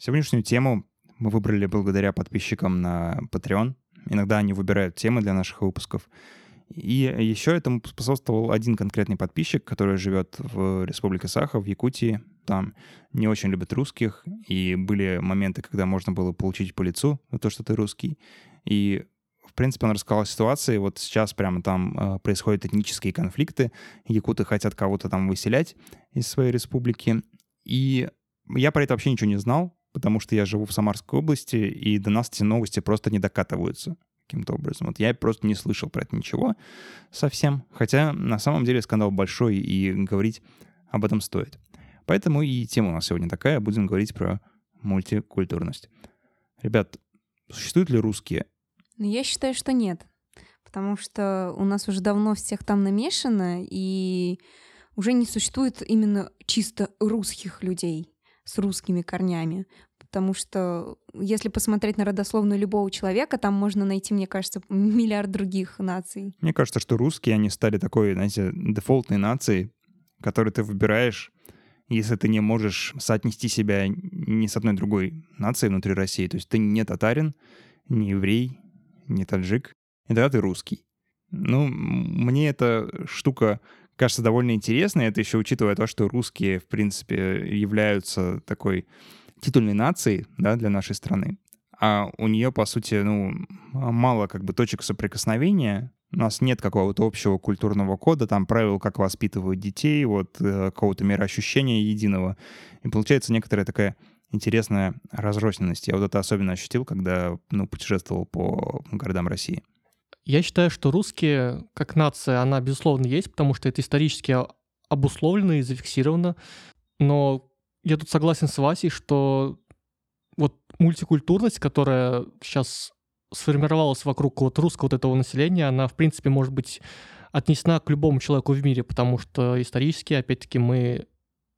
Сегодняшнюю тему мы выбрали благодаря подписчикам на Patreon. Иногда они выбирают темы для наших выпусков. И еще этому способствовал один конкретный подписчик, который живет в Республике Саха, в Якутии. Там не очень любят русских, и были моменты, когда можно было получить по лицу то, что ты русский. И в принципе, он рассказал ситуации. Вот сейчас прямо там э, происходят этнические конфликты. Якуты хотят кого-то там выселять из своей республики. И я про это вообще ничего не знал потому что я живу в Самарской области, и до нас эти новости просто не докатываются каким-то образом. Вот я просто не слышал про это ничего совсем, хотя на самом деле скандал большой, и говорить об этом стоит. Поэтому и тема у нас сегодня такая, будем говорить про мультикультурность. Ребят, существуют ли русские? Ну, я считаю, что нет, потому что у нас уже давно всех там намешано, и уже не существует именно чисто русских людей с русскими корнями. Потому что если посмотреть на родословную любого человека, там можно найти, мне кажется, миллиард других наций. Мне кажется, что русские, они стали такой, знаете, дефолтной нацией, которую ты выбираешь, если ты не можешь соотнести себя ни с одной другой нацией внутри России. То есть ты не татарин, не еврей, не таджик, и тогда ты русский. Ну, мне эта штука кажется довольно интересной. Это еще учитывая то, что русские, в принципе, являются такой титульной нацией да, для нашей страны. А у нее, по сути, ну, мало как бы точек соприкосновения. У нас нет какого-то общего культурного кода, там правил, как воспитывают детей, вот э, какого-то мироощущения единого. И получается некоторая такая интересная разрозненность. Я вот это особенно ощутил, когда ну, путешествовал по городам России. Я считаю, что русские, как нация, она, безусловно, есть, потому что это исторически обусловлено и зафиксировано. Но я тут согласен с Васей, что вот мультикультурность, которая сейчас сформировалась вокруг вот русского вот этого населения, она, в принципе, может быть отнесена к любому человеку в мире, потому что исторически, опять-таки, мы,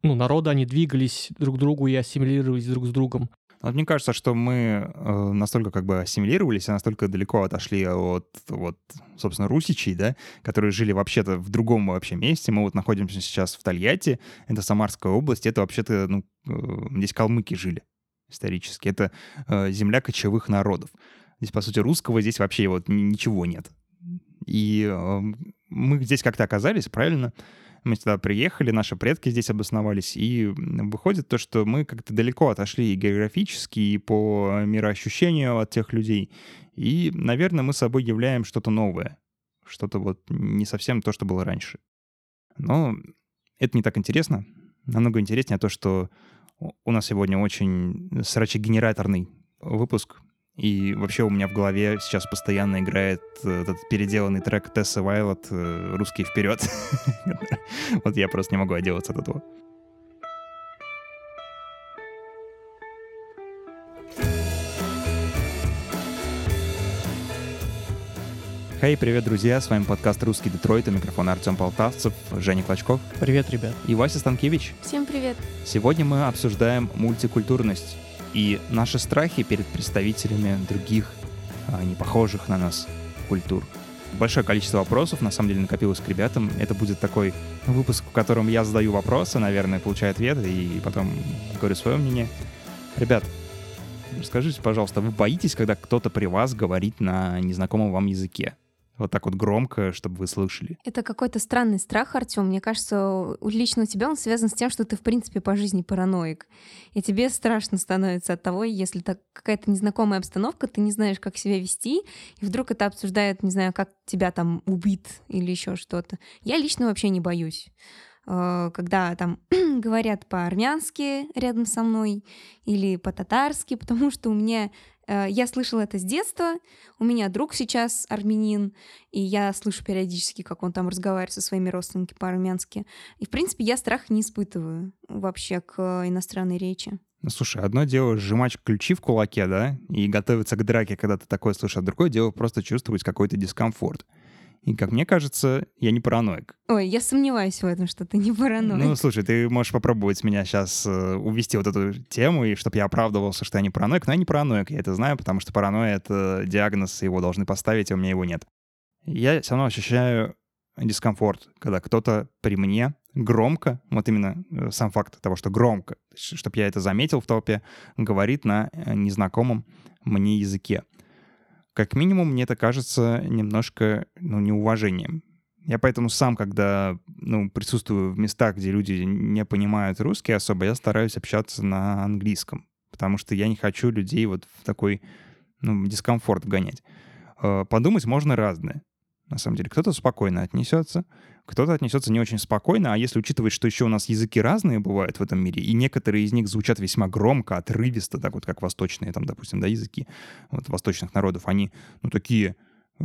ну, народы, они двигались друг к другу и ассимилировались друг с другом. Вот мне кажется, что мы э, настолько как бы ассимилировались, и настолько далеко отошли от, вот, собственно, русичей, да, которые жили вообще-то в другом вообще месте. Мы вот находимся сейчас в Тольятти, это Самарская область, это вообще-то, ну, э, здесь калмыки жили исторически. Это э, земля кочевых народов. Здесь, по сути, русского здесь вообще вот ничего нет. И мы здесь как-то оказались, правильно? Мы сюда приехали, наши предки здесь обосновались, и выходит то, что мы как-то далеко отошли и географически, и по мироощущению от тех людей. И, наверное, мы собой являем что-то новое, что-то вот не совсем то, что было раньше. Но это не так интересно. Намного интереснее то, что у нас сегодня очень срачегенераторный выпуск, и вообще у меня в голове сейчас постоянно играет э, этот переделанный трек Тесса Вайлот э, «Русский вперед». Вот я просто не могу отделаться от этого. Хей, hey, привет, друзья! С вами подкаст «Русский Детройт», у микрофона Артем Полтавцев, Женя Клочков. Привет, ребят. И Вася Станкевич. Всем привет. Сегодня мы обсуждаем мультикультурность и наши страхи перед представителями других, а, не похожих на нас культур. Большое количество вопросов, на самом деле, накопилось к ребятам. Это будет такой выпуск, в котором я задаю вопросы, наверное, получаю ответы и потом говорю свое мнение. Ребят, расскажите, пожалуйста, вы боитесь, когда кто-то при вас говорит на незнакомом вам языке? Вот так вот громко, чтобы вы слышали. Это какой-то странный страх, Артем. Мне кажется, лично у тебя он связан с тем, что ты, в принципе, по жизни параноик. И тебе страшно становится от того, если так какая-то незнакомая обстановка, ты не знаешь, как себя вести, и вдруг это обсуждают, не знаю, как тебя там убит или еще что-то. Я лично вообще не боюсь э, когда там говорят по-армянски рядом со мной или по-татарски, потому что у меня я слышала это с детства. У меня друг сейчас армянин, и я слышу периодически, как он там разговаривает со своими родственниками по-армянски. И, в принципе, я страх не испытываю вообще к иностранной речи. Ну, слушай, одно дело сжимать ключи в кулаке, да, и готовиться к драке, когда ты такое слышишь, а другое дело просто чувствовать какой-то дискомфорт. И, как мне кажется, я не параноик. Ой, я сомневаюсь в этом, что ты не параноик. Ну, слушай, ты можешь попробовать меня сейчас э, увести вот эту тему, и чтобы я оправдывался, что я не параноик. Но я не параноик, я это знаю, потому что паранойя — это диагноз, его должны поставить, а у меня его нет. Я все равно ощущаю дискомфорт, когда кто-то при мне громко, вот именно э, сам факт того, что громко, чтобы я это заметил в толпе, говорит на э, незнакомом мне языке. Как минимум, мне это кажется немножко ну, неуважением. Я поэтому сам, когда ну, присутствую в местах, где люди не понимают русский особо, я стараюсь общаться на английском, потому что я не хочу людей вот в такой ну, дискомфорт гонять. Э, подумать можно разное на самом деле. Кто-то спокойно отнесется, кто-то отнесется не очень спокойно, а если учитывать, что еще у нас языки разные бывают в этом мире, и некоторые из них звучат весьма громко, отрывисто, так вот как восточные, там, допустим, да, языки вот, восточных народов, они, ну, такие э,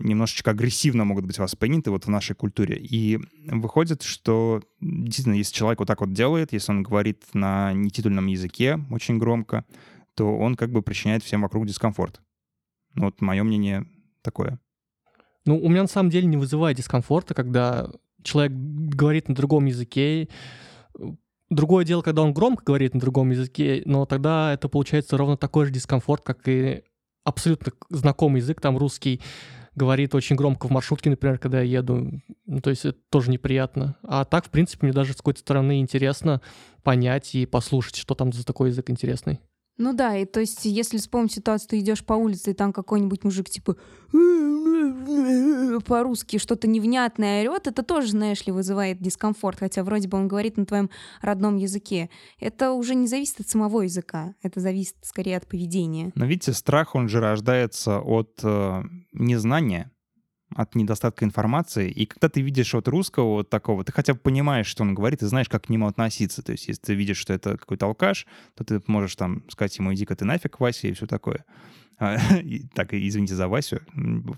немножечко агрессивно могут быть восприняты вот в нашей культуре. И выходит, что действительно, если человек вот так вот делает, если он говорит на нетитульном языке очень громко, то он как бы причиняет всем вокруг дискомфорт. Ну, вот мое мнение такое. Ну, у меня на самом деле не вызывает дискомфорта, когда человек говорит на другом языке. Другое дело, когда он громко говорит на другом языке, но тогда это получается ровно такой же дискомфорт, как и абсолютно знакомый язык, там русский говорит очень громко в маршрутке, например, когда я еду. Ну, то есть это тоже неприятно. А так, в принципе, мне даже с какой-то стороны интересно понять и послушать, что там за такой язык интересный. Ну да, и то есть, если вспомнить ситуацию, ты идешь по улице, и там какой-нибудь мужик типа по-русски что-то невнятное орет, это тоже, знаешь ли, вызывает дискомфорт, хотя вроде бы он говорит на твоем родном языке. Это уже не зависит от самого языка, это зависит скорее от поведения. Но видите, страх, он же рождается от э, незнания от недостатка информации. И когда ты видишь вот русского вот такого, ты хотя бы понимаешь, что он говорит, и знаешь, как к нему относиться. То есть если ты видишь, что это какой-то алкаш, то ты можешь там сказать ему, иди-ка ты нафиг, Вася, и все такое. А, так, извините за Васю.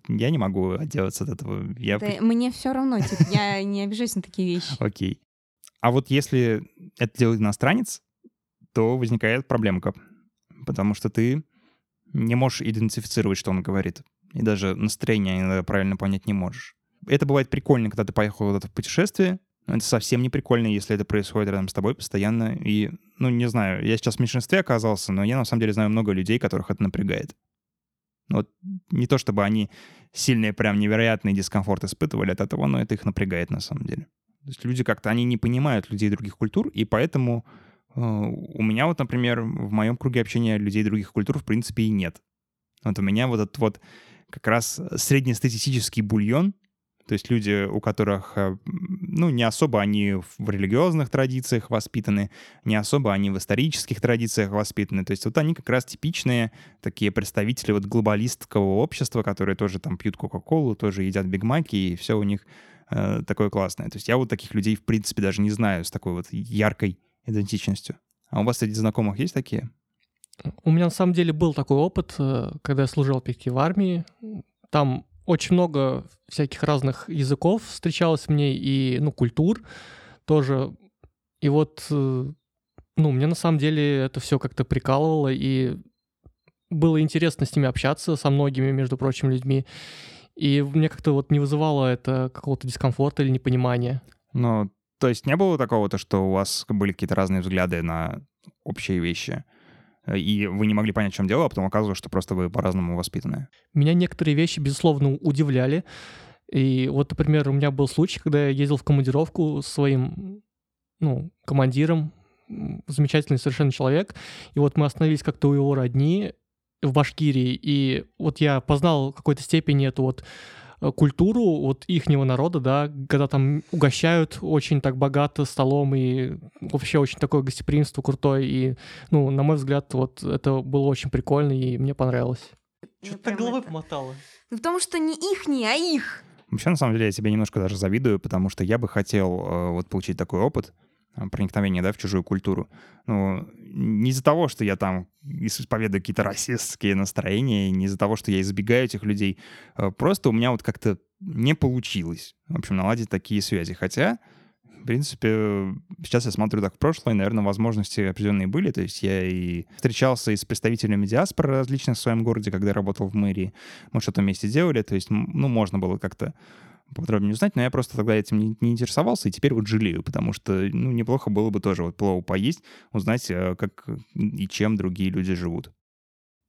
Я не могу отделаться от этого. Я... Да, мне все равно, типа, я не обижаюсь на такие вещи. Окей. А вот если это делает иностранец, то возникает проблемка. Потому что ты не можешь идентифицировать, что он говорит и даже настроение иногда правильно понять не можешь. Это бывает прикольно, когда ты поехал куда-то в путешествие, но это совсем не прикольно, если это происходит рядом с тобой постоянно. И, ну, не знаю, я сейчас в меньшинстве оказался, но я на самом деле знаю много людей, которых это напрягает. Вот не то чтобы они сильные, прям невероятный дискомфорт испытывали от этого, но это их напрягает на самом деле. То есть люди как-то, они не понимают людей других культур, и поэтому э, у меня вот, например, в моем круге общения людей других культур в принципе и нет. Вот у меня вот этот вот как раз среднестатистический бульон, то есть люди, у которых, э, ну, не особо они в религиозных традициях воспитаны, не особо они в исторических традициях воспитаны. То есть вот они как раз типичные такие представители вот глобалистского общества, которые тоже там пьют Кока-Колу, тоже едят Бигмаки, и все у них э, такое классное. То есть я вот таких людей, в принципе, даже не знаю с такой вот яркой идентичностью. А у вас среди знакомых есть такие? У меня на самом деле был такой опыт, э, когда я служил опять в армии. Там очень много всяких разных языков встречалось мне и, ну, культур тоже. И вот, э, ну, мне на самом деле это все как-то прикалывало, и было интересно с ними общаться, со многими, между прочим, людьми. И мне как-то вот не вызывало это какого-то дискомфорта или непонимания. Ну, то есть не было такого-то, что у вас были какие-то разные взгляды на общие вещи? И вы не могли понять, в чем дело, а потом оказывалось, что просто вы по-разному воспитаны. Меня некоторые вещи, безусловно, удивляли. И вот, например, у меня был случай, когда я ездил в командировку с своим ну, командиром, замечательный совершенно человек, и вот мы остановились как-то у его родни в Башкирии, и вот я познал в какой-то степени эту вот культуру вот ихнего народа, да, когда там угощают очень так богато столом и вообще очень такое гостеприимство крутое. И, ну, на мой взгляд, вот это было очень прикольно и мне понравилось. Что ты так головой это... помотала? Ну, потому что не их, не, а их. Вообще, на самом деле, я тебе немножко даже завидую, потому что я бы хотел э, вот получить такой опыт, э, проникновения, да, в чужую культуру. Ну, не из-за того, что я там исповедую какие-то расистские настроения, не из-за того, что я избегаю этих людей. А просто у меня вот как-то не получилось, в общем, наладить такие связи. Хотя, в принципе, сейчас я смотрю так в прошлое, наверное, возможности определенные были. То есть я и встречался и с представителями диаспоры различных в своем городе, когда работал в мэрии. Мы что-то вместе делали. То есть, ну, можно было как-то поподробнее узнать, но я просто тогда этим не, не интересовался, и теперь вот жалею, потому что, ну, неплохо было бы тоже вот плову поесть, узнать, э, как и чем другие люди живут.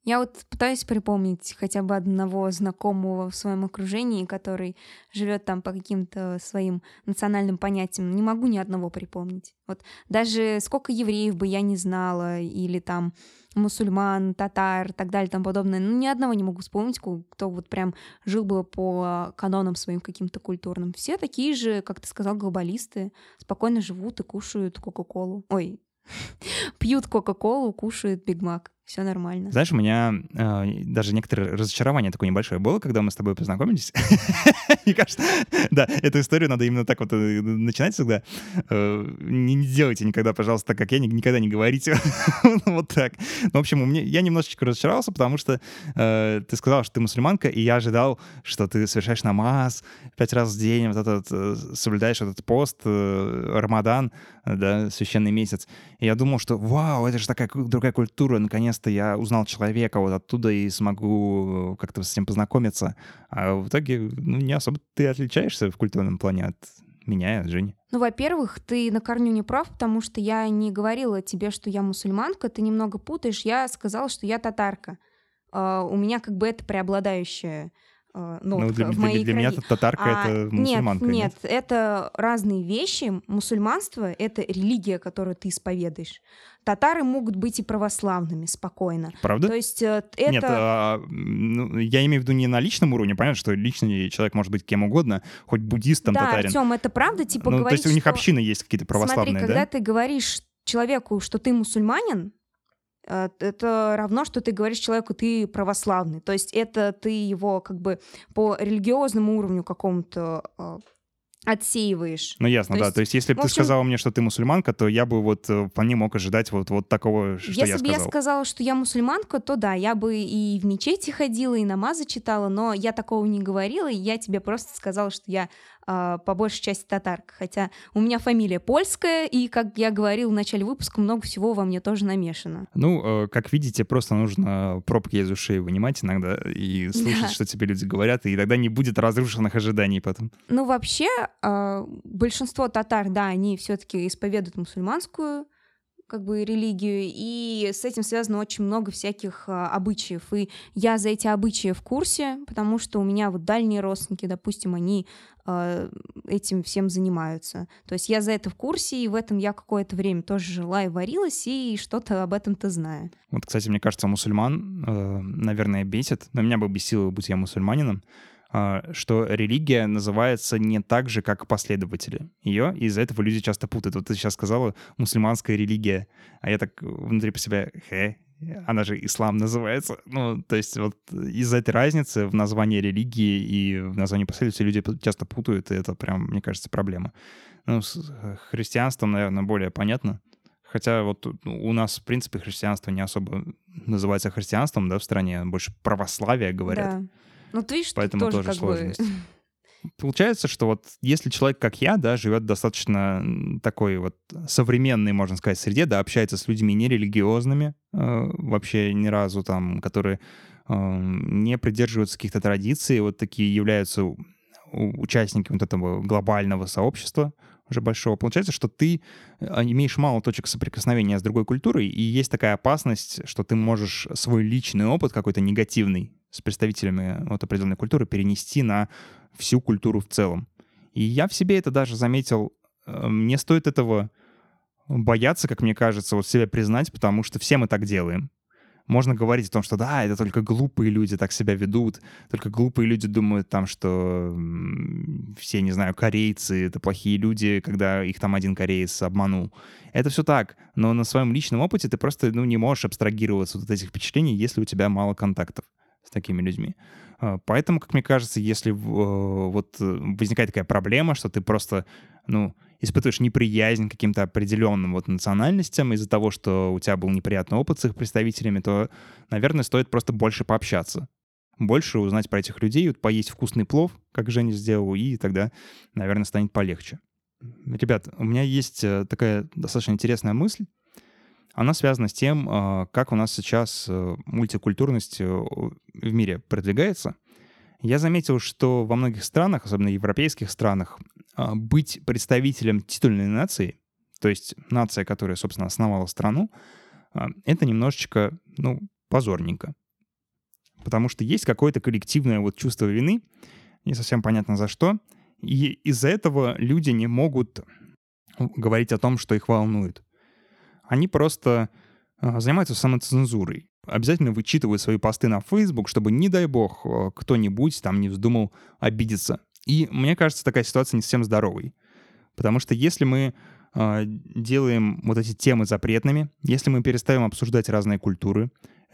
Я вот пытаюсь припомнить хотя бы одного знакомого в своем окружении, который живет там по каким-то своим национальным понятиям. Не могу ни одного припомнить. Вот даже сколько евреев бы я не знала, или там мусульман, татар так далее тому подобное. Ну, ни одного не могу вспомнить, кто вот прям жил бы по канонам своим каким-то культурным. Все такие же, как ты сказал, глобалисты, спокойно живут и кушают Кока-Колу. Ой, пьют Кока-Колу, кушают Биг Мак все нормально. Знаешь, у меня э, даже некоторое разочарование такое небольшое было, когда мы с тобой познакомились. Мне кажется, да, эту историю надо именно так вот э, начинать всегда. Э, не делайте никогда, пожалуйста, так, как я, никогда не говорите вот так. Ну, в общем, я немножечко разочаровался, потому что э, ты сказал, что ты мусульманка, и я ожидал, что ты совершаешь намаз пять раз в день, вот этот, соблюдаешь этот пост, Рамадан, да, священный месяц. И я думал, что вау, это же такая другая культура, наконец-то я узнал человека вот оттуда и смогу как-то с ним познакомиться. А в итоге, ну, не особо ты отличаешься в культурном плане от меня от Жени. Ну, во-первых, ты на корню не прав, потому что я не говорила тебе, что я мусульманка, ты немного путаешь. Я сказала, что я татарка. Uh, у меня как бы это преобладающее нотка ну, для, в моей для, для меня татарка а, это мусульманка. Нет, нет, нет, это разные вещи. Мусульманство — это религия, которую ты исповедуешь. Татары могут быть и православными спокойно. Правда? То есть э, это... Нет, а, ну, я имею в виду не на личном уровне, понятно, что личный человек может быть кем угодно, хоть буддистом, да, татарин. Артем, это правда, типа ну, говорить, То есть у них что... общины есть какие-то православные, Смотри, да? когда ты говоришь человеку, что ты мусульманин, это равно, что ты говоришь человеку, ты православный. То есть это ты его как бы по религиозному уровню какому-то э, отсеиваешь. Ну, ясно, то да. Есть, то есть, если бы общем, ты сказала мне, что ты мусульманка, то я бы вот э, вполне мог ожидать вот, вот такого, что если я сказал. Если бы я сказала, что я мусульманка, то да, я бы и в мечети ходила, и намазы читала, но я такого не говорила, и я тебе просто сказала, что я э, по большей части татарка. Хотя у меня фамилия польская, и, как я говорил в начале выпуска, много всего во мне тоже намешано. Ну, э, как видите, просто нужно пробки из ушей вынимать иногда и слушать, да. что тебе люди говорят, и тогда не будет разрушенных ожиданий потом. Ну, вообще, э, большинство татар, да, они все-таки исповедуют мусульманскую как бы религию, и с этим связано очень много всяких а, обычаев. И я за эти обычаи в курсе, потому что у меня вот дальние родственники, допустим, они а, этим всем занимаются. То есть я за это в курсе, и в этом я какое-то время тоже жила и варилась, и что-то об этом-то знаю. Вот, кстати, мне кажется, мусульман, э, наверное, бесит. Но меня бы бесило, будь я мусульманином, а, что религия называется не так же, как последователи ее, и из-за этого люди часто путают. Вот ты сейчас сказала «мусульманская религия», а я так внутри по себе «хэ», она же ислам называется. Ну, то есть вот из-за этой разницы в названии религии и в названии последователей люди часто путают, и это прям, мне кажется, проблема. Ну, с э, христианством, наверное, более понятно. Хотя вот ну, у нас, в принципе, христианство не особо называется христианством, да, в стране, больше православие говорят. Да. Ну, ты видишь, Поэтому тоже, тоже как сложность. Бы... Получается, что вот если человек, как я, да, живет достаточно такой вот современной, можно сказать, среде, да, общается с людьми нерелигиозными, э, вообще ни разу там, которые э, не придерживаются каких-то традиций, вот такие являются участниками вот этого глобального сообщества уже большого. Получается, что ты э, имеешь мало точек соприкосновения с другой культурой, и есть такая опасность, что ты можешь свой личный опыт какой-то негативный с представителями вот определенной культуры перенести на всю культуру в целом. И я в себе это даже заметил. Э, мне стоит этого бояться, как мне кажется, вот себя признать, потому что все мы так делаем. Можно говорить о том, что да, это только глупые люди так себя ведут, только глупые люди думают там, что все, не знаю, корейцы — это плохие люди, когда их там один кореец обманул. Это все так, но на своем личном опыте ты просто ну, не можешь абстрагироваться от этих впечатлений, если у тебя мало контактов с такими людьми. А, поэтому, как мне кажется, если э, вот э, возникает такая проблема, что ты просто, ну, испытываешь неприязнь к каким-то определенным вот национальностям из-за того, что у тебя был неприятный опыт с их представителями, то, наверное, стоит просто больше пообщаться. Больше узнать про этих людей, вот поесть вкусный плов, как Женя сделал, и тогда, наверное, станет полегче. Ребят, у меня есть э, такая достаточно интересная мысль она связана с тем, а, как у нас сейчас э, мультикультурность э, в мире продвигается. Я заметил, что во многих странах, особенно европейских странах, а, быть представителем титульной нации, то есть нация, которая, собственно, основала страну, а, это немножечко, ну, позорненько. потому что есть какое-то коллективное вот чувство вины, не совсем понятно за что, и из-за этого люди не могут говорить о том, что их волнует. Они просто а, занимаются самоцензурой. Обязательно вычитывают свои посты на Facebook, чтобы, не дай бог, а, кто-нибудь там не вздумал обидеться. И мне кажется, такая ситуация не совсем здоровой. Потому что если мы э, делаем вот эти темы запретными, если мы перестаем обсуждать разные культуры,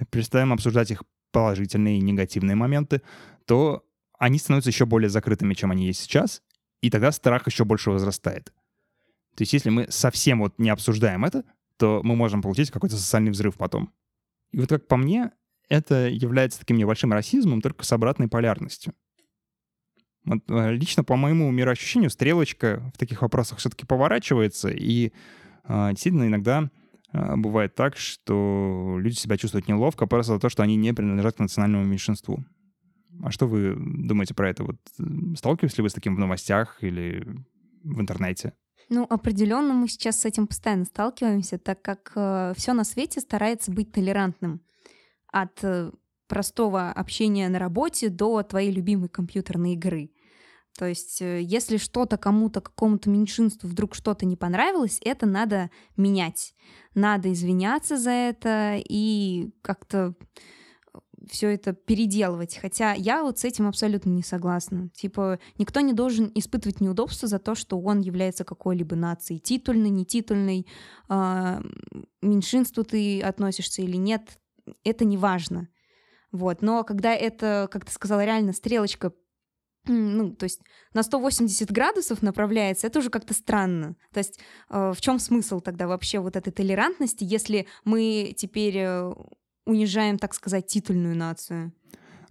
перестаем обсуждать их положительные и негативные моменты, то они становятся еще более закрытыми, чем они есть сейчас, и тогда страх еще больше возрастает. То есть если мы совсем вот не обсуждаем это, то мы можем получить какой-то социальный взрыв потом. И вот как по мне, это является таким небольшим расизмом, только с обратной полярностью. Вот, э, лично по моему мироощущению стрелочка в таких вопросах все-таки поворачивается, и э, действительно иногда э, бывает так, что люди себя чувствуют неловко просто за то, что они не принадлежат к национальному меньшинству. А что вы думаете про это? Вот сталкивались ли вы с таким в новостях или в интернете? Ну, определенно мы сейчас с этим постоянно сталкиваемся, так как э, все на свете старается быть толерантным. От э, простого общения на работе до твоей любимой компьютерной игры. То есть, э, если что-то кому-то, какому-то меньшинству вдруг что-то не понравилось, это надо менять. Надо извиняться за это и как-то все это переделывать. Хотя я вот с этим абсолютно не согласна. Типа, никто не должен испытывать неудобства за то, что он является какой-либо нацией. Титульной, не титульной, э, меньшинству ты относишься или нет, это не важно. Вот. Но когда это, как ты сказала, реально стрелочка ну, то есть на 180 градусов направляется, это уже как-то странно. То есть э, в чем смысл тогда вообще вот этой толерантности, если мы теперь э, унижаем, так сказать, титульную нацию.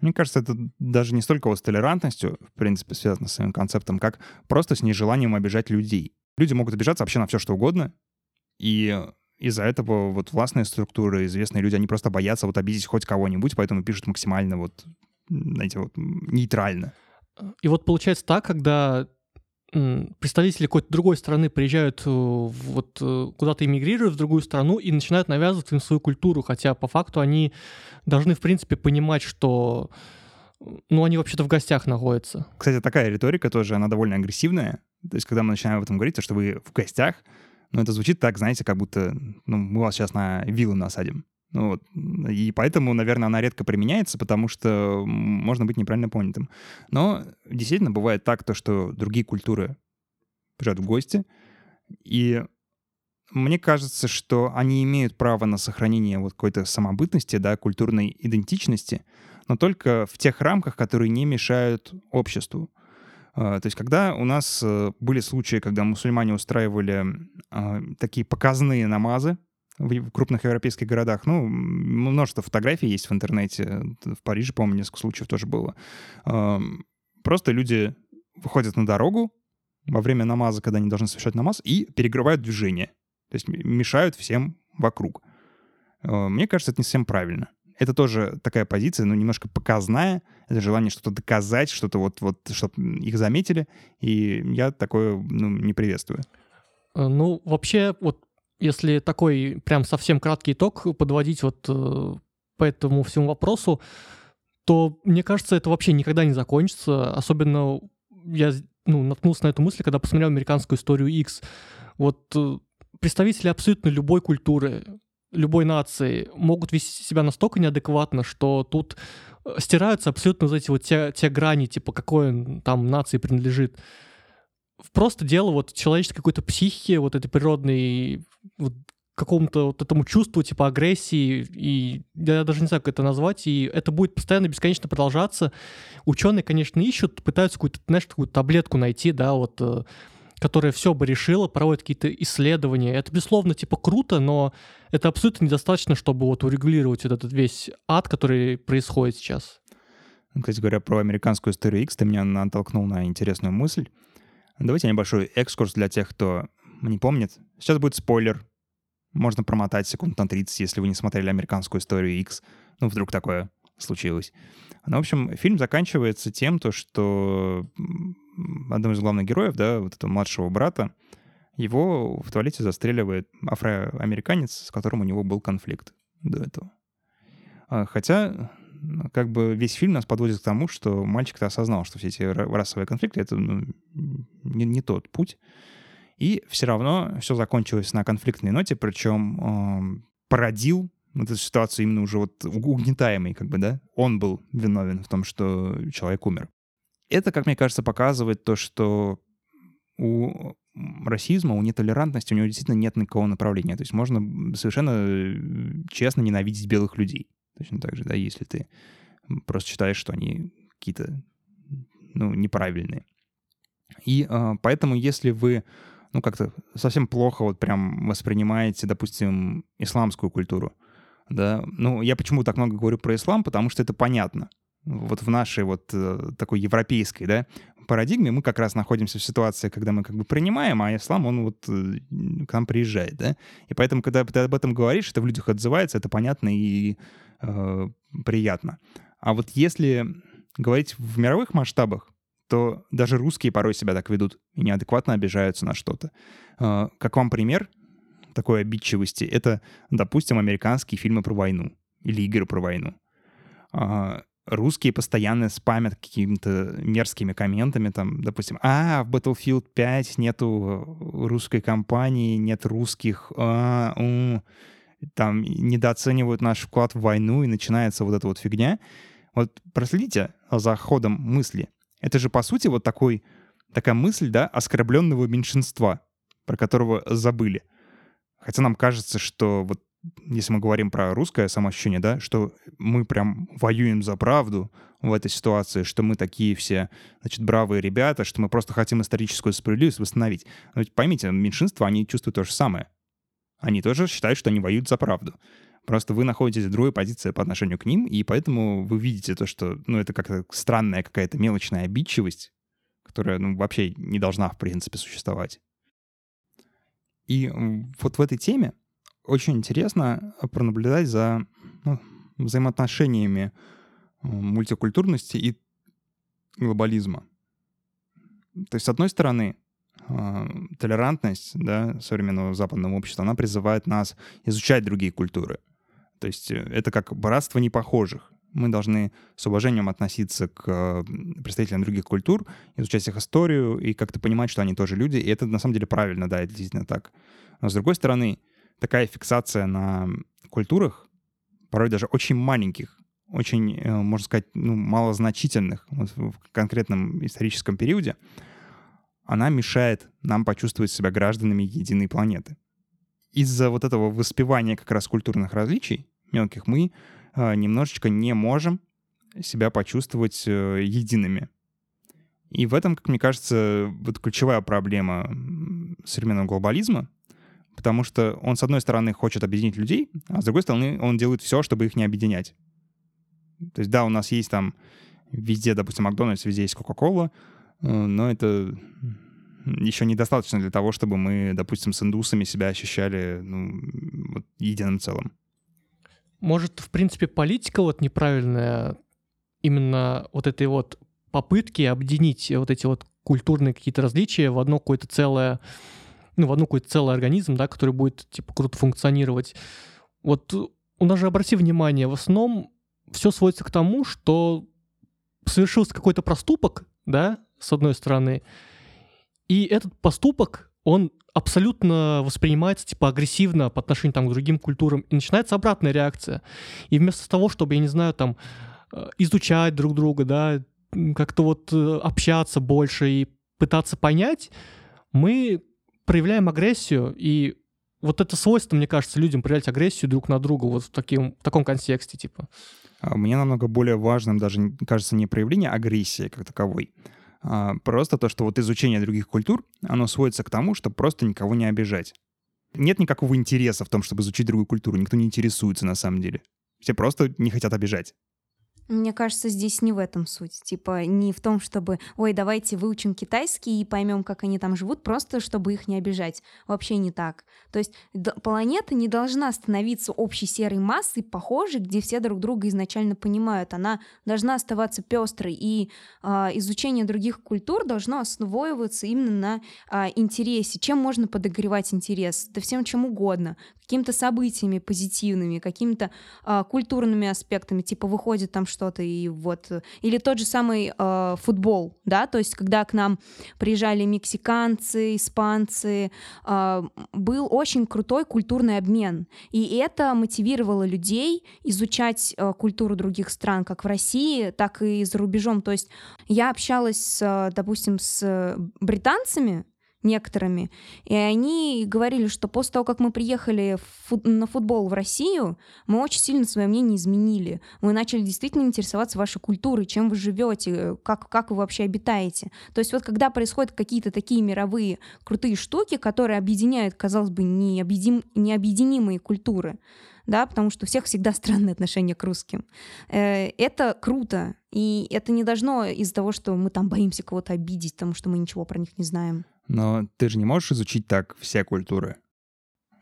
Мне кажется, это даже не столько вот с толерантностью, в принципе, связано с своим концептом, как просто с нежеланием обижать людей. Люди могут обижаться вообще на все, что угодно, и из-за этого вот властные структуры, известные люди, они просто боятся вот обидеть хоть кого-нибудь, поэтому пишут максимально вот, знаете, вот нейтрально. И вот получается так, когда представители какой-то другой страны приезжают э, вот э, куда-то эмигрируют в другую страну и начинают навязывать им свою культуру, хотя по факту они должны, в принципе, понимать, что ну, они вообще-то в гостях находятся. Кстати, такая риторика тоже, она довольно агрессивная. То есть, когда мы начинаем об этом говорить, то, что вы в гостях, ну, это звучит так, знаете, как будто ну, мы вас сейчас на виллу насадим. Ну, вот. И поэтому, наверное, она редко применяется, потому что можно быть неправильно понятым. Но действительно бывает так, то, что другие культуры приезжают в гости, и мне кажется, что они имеют право на сохранение вот какой-то самобытности, да, культурной идентичности, но только в тех рамках, которые не мешают обществу. А, то есть, когда у нас э, были случаи, когда мусульмане устраивали а, такие показные намазы, в крупных европейских городах. Ну, множество фотографий есть в интернете. В Париже, по-моему, несколько случаев тоже было. Просто люди выходят на дорогу во время намаза, когда они должны совершать намаз, и перегрывают движение. То есть мешают всем вокруг. А, мне кажется, это не совсем правильно. Это тоже такая позиция, ну, немножко показная. Это желание что-то доказать, что-то вот, вот, чтобы их заметили. И я такое, ну, не приветствую. Э, ну, вообще, вот если такой прям совсем краткий итог подводить вот э, по этому всему вопросу, то мне кажется, это вообще никогда не закончится. Особенно я ну, наткнулся на эту мысль, когда посмотрел американскую историю X. Вот э, представители абсолютно любой культуры, любой нации могут вести себя настолько неадекватно, что тут э, стираются абсолютно вот эти вот те, те грани, типа какой там нации принадлежит просто дело вот человеческой какой-то психики, вот этой природной, вот какому-то вот этому чувству типа агрессии, и я даже не знаю, как это назвать, и это будет постоянно бесконечно продолжаться. Ученые, конечно, ищут, пытаются какую-то, знаешь, такую таблетку найти, да, вот, э, которая все бы решила, проводят какие-то исследования. Это, безусловно, типа круто, но это абсолютно недостаточно, чтобы вот урегулировать вот этот весь ад, который происходит сейчас. Кстати говоря, про американскую историю X ты меня натолкнул на интересную мысль. Давайте небольшой экскурс для тех, кто не помнит. Сейчас будет спойлер. Можно промотать секунд на 30, если вы не смотрели американскую историю X. Ну, вдруг такое случилось. Ну, в общем, фильм заканчивается тем, то, что одного из главных героев, да, вот этого младшего брата, его в туалете застреливает афроамериканец, с которым у него был конфликт до этого. А, хотя как бы весь фильм нас подводит к тому, что мальчик-то осознал, что все эти расовые конфликты — это ну, не, не тот путь. И все равно все закончилось на конфликтной ноте, причем э, породил вот эту ситуацию именно уже вот угнетаемый, как бы, да? Он был виновен в том, что человек умер. Это, как мне кажется, показывает то, что у расизма, у нетолерантности у него действительно нет никакого направления. То есть можно совершенно э, честно ненавидеть белых людей. Точно так же, да, если ты просто считаешь, что они какие-то, ну, неправильные. И э, поэтому, если вы, ну, как-то совсем плохо вот прям воспринимаете, допустим, исламскую культуру, да, ну, я почему так много говорю про ислам, потому что это понятно. Вот в нашей вот э, такой европейской, да, парадигме мы как раз находимся в ситуации, когда мы как бы принимаем, а ислам, он вот э, к нам приезжает, да? И поэтому, когда ты об этом говоришь, это в людях отзывается, это понятно и э, приятно. А вот если говорить в мировых масштабах, то даже русские порой себя так ведут и неадекватно обижаются на что-то. Э, как вам пример такой обидчивости? Это, допустим, американские фильмы про войну или игры про войну. Э, русские постоянно спамят какими-то мерзкими комментами, там, допустим, а, в Battlefield 5 нету русской компании, нет русских, а, у, там, недооценивают наш вклад в войну, и начинается вот эта вот фигня. Вот проследите за ходом мысли. Это же, по сути, вот такой, такая мысль, да, оскорбленного меньшинства, про которого забыли. Хотя нам кажется, что вот если мы говорим про русское самоощущение, да, что мы прям воюем за правду в этой ситуации, что мы такие все, значит, бравые ребята, что мы просто хотим историческую справедливость восстановить. Но ведь поймите, меньшинства, они чувствуют то же самое. Они тоже считают, что они воюют за правду. Просто вы находитесь в другой позиции по отношению к ним, и поэтому вы видите то, что, ну, это как-то странная какая-то мелочная обидчивость, которая, ну, вообще не должна, в принципе, существовать. И вот в этой теме очень интересно пронаблюдать за ну, взаимоотношениями э, мультикультурности и глобализма. То есть, с одной стороны, толерантность да, современного западного общества, она призывает нас изучать другие культуры. То есть э, это как братство непохожих. Мы должны с уважением относиться к представителям других культур, изучать их историю и как-то понимать, что они тоже люди. И это на самом деле правильно, да, это действительно так. Но с другой стороны, такая фиксация на культурах, порой даже очень маленьких, очень, э, можно сказать, ну, малозначительных в конкретном историческом периоде, она мешает нам почувствовать себя гражданами единой планеты. Из-за вот этого воспевания как раз культурных различий мелких мы э, немножечко не можем себя почувствовать э, едиными. И в этом, как мне кажется, вот ключевая проблема современного глобализма, потому что он, с одной стороны, хочет объединить людей, а с другой стороны, он делает все, чтобы их не объединять. То есть, да, у нас есть там везде, допустим, Макдональдс, везде есть Кока-Кола, но это еще недостаточно для того, чтобы мы, допустим, с индусами себя ощущали ну, вот, единым целым. Может, в принципе, политика вот неправильная именно вот этой вот попытки объединить вот эти вот культурные какие-то различия в одно какое-то целое ну, в одну какой-то целый организм, да, который будет, типа, круто функционировать. Вот у нас же, обрати внимание, в основном все сводится к тому, что совершился какой-то проступок, да, с одной стороны, и этот поступок, он абсолютно воспринимается типа агрессивно по отношению там, к другим культурам, и начинается обратная реакция. И вместо того, чтобы, я не знаю, там, э, изучать друг друга, да, как-то вот э, общаться больше и пытаться понять, мы проявляем агрессию, и вот это свойство, мне кажется, людям проявлять агрессию друг на друга вот в, таким, в таком контексте, типа. А, мне намного более важным даже, кажется, не проявление агрессии как таковой, просто то, что вот изучение других культур, оно сводится к тому, чтобы просто никого не обижать. Нет никакого интереса в том, чтобы изучить другую культуру. Никто не интересуется на самом деле. Все просто не хотят обижать. Мне кажется, здесь не в этом суть. Типа не в том, чтобы, ой, давайте выучим китайский и поймем, как они там живут, просто чтобы их не обижать. Вообще не так. То есть планета не должна становиться общей серой массой, похожей, где все друг друга изначально понимают. Она должна оставаться пестрой. И э, изучение других культур должно основываться именно на э, интересе. Чем можно подогревать интерес? Да всем чем угодно. Какими-то событиями позитивными, какими-то э, культурными аспектами, типа выходит там что-то и вот... Или тот же самый э, футбол, да, то есть когда к нам приезжали мексиканцы, испанцы, э, был очень крутой культурный обмен, и это мотивировало людей изучать э, культуру других стран, как в России, так и за рубежом. То есть я общалась, допустим, с британцами, некоторыми. И они говорили, что после того, как мы приехали фут на футбол в Россию, мы очень сильно свое мнение изменили. Мы начали действительно интересоваться вашей культурой, чем вы живете, как, как вы вообще обитаете. То есть вот когда происходят какие-то такие мировые крутые штуки, которые объединяют, казалось бы, необъедим, необъединимые культуры, да, потому что у всех всегда странное отношение к русским. Э, это круто, и это не должно из-за того, что мы там боимся кого-то обидеть, потому что мы ничего про них не знаем. Но ты же не можешь изучить так все культуры.